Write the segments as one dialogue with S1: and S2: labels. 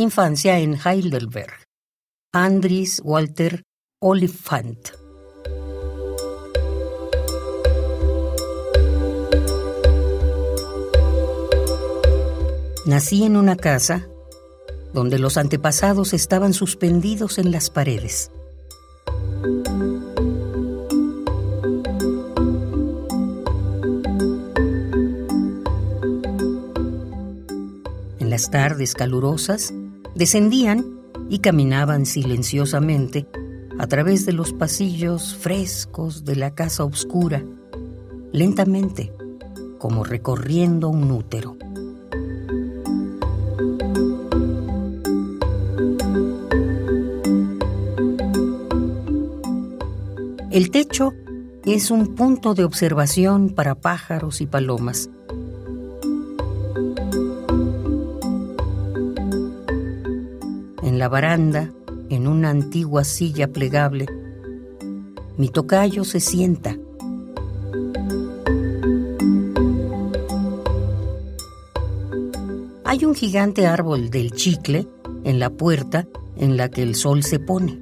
S1: Infancia en Heidelberg. Andries Walter Oliphant. Nací en una casa donde los antepasados estaban suspendidos en las paredes. En las tardes calurosas, descendían y caminaban silenciosamente a través de los pasillos frescos de la casa oscura, lentamente, como recorriendo un útero. El techo es un punto de observación para pájaros y palomas. La baranda, en una antigua silla plegable, mi tocayo se sienta. Hay un gigante árbol del chicle en la puerta en la que el sol se pone.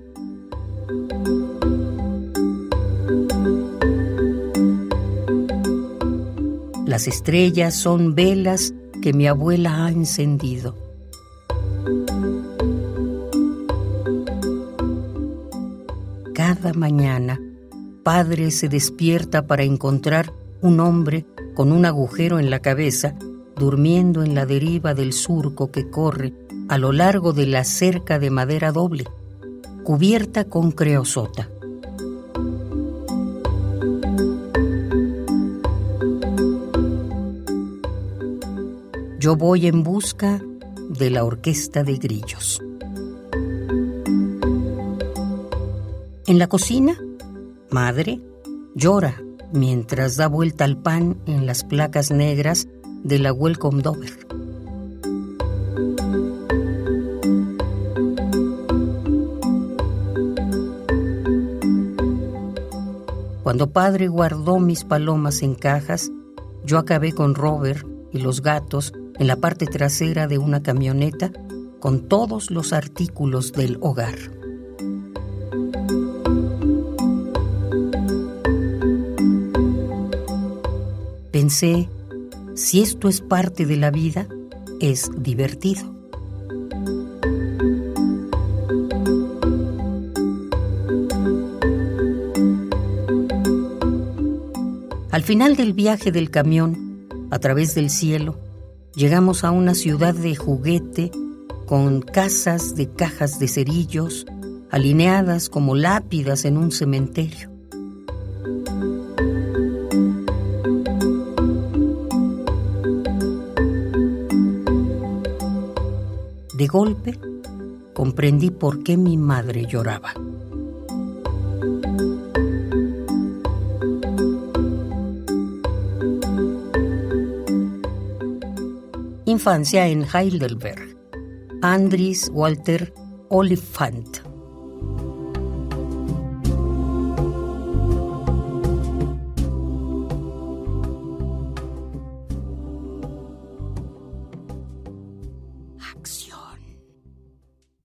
S1: Las estrellas son velas que mi abuela ha encendido. Cada mañana, padre se despierta para encontrar un hombre con un agujero en la cabeza, durmiendo en la deriva del surco que corre a lo largo de la cerca de madera doble, cubierta con creosota. Yo voy en busca de la orquesta de grillos. En la cocina, madre llora mientras da vuelta al pan en las placas negras de la Welcome Dover. Cuando padre guardó mis palomas en cajas, yo acabé con Robert y los gatos en la parte trasera de una camioneta con todos los artículos del hogar. Pensé, si esto es parte de la vida, es divertido. Al final del viaje del camión, a través del cielo, Llegamos a una ciudad de juguete con casas de cajas de cerillos alineadas como lápidas en un cementerio. De golpe, comprendí por qué mi madre lloraba. Infancia en Heidelberg. Andries Walter Oliphant.